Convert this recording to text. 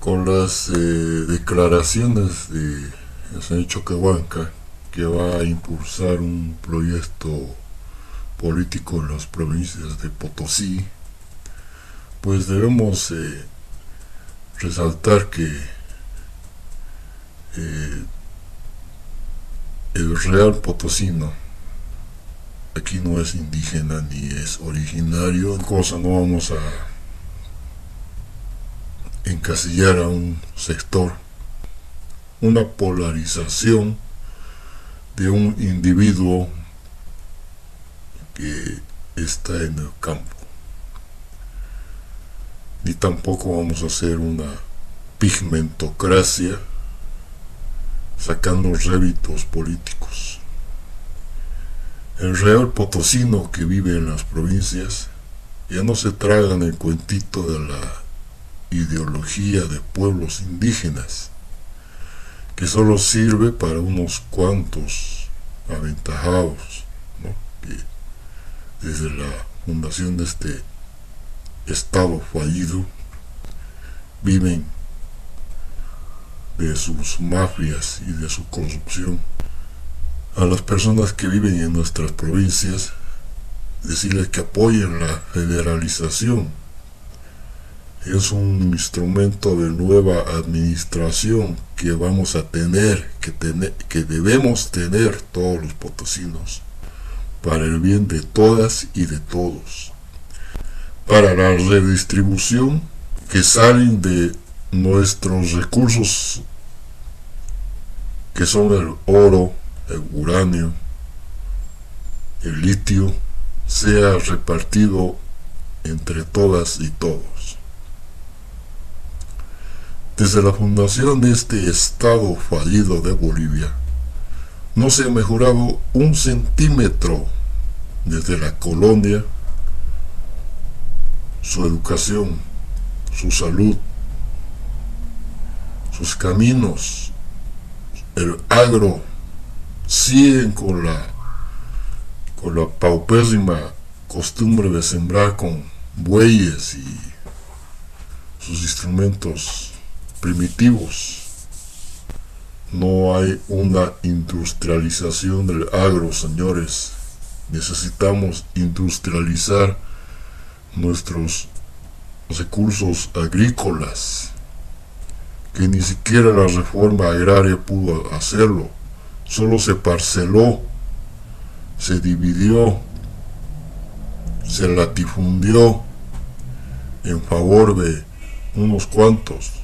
con las eh, declaraciones de el señor Choquehuanca que va a impulsar un proyecto político en las provincias de Potosí, pues debemos eh, resaltar que eh, el real potosino aquí no es indígena ni es originario, cosa no vamos a encasillar a un sector, una polarización de un individuo que está en el campo. Ni tampoco vamos a hacer una pigmentocracia sacando réditos políticos. El real potosino que vive en las provincias ya no se traga en el cuentito de la ideología de pueblos indígenas, que solo sirve para unos cuantos aventajados, que desde la fundación de este Estado fallido viven de sus mafias y de su corrupción. A las personas que viven en nuestras provincias, decirles que apoyen la federalización es un instrumento de nueva administración que vamos a tener, que, que debemos tener todos los potosinos, para el bien de todas y de todos. Para la redistribución que salen de nuestros recursos, que son el oro, el uranio, el litio, sea repartido entre todas y todos. Desde la fundación de este Estado fallido de Bolivia, no se ha mejorado un centímetro desde la colonia su educación, su salud, sus caminos, el agro, siguen con la, con la paupérrima costumbre de sembrar con bueyes y sus instrumentos primitivos. No hay una industrialización del agro, señores. Necesitamos industrializar nuestros recursos agrícolas, que ni siquiera la reforma agraria pudo hacerlo. Solo se parceló, se dividió, se latifundió en favor de unos cuantos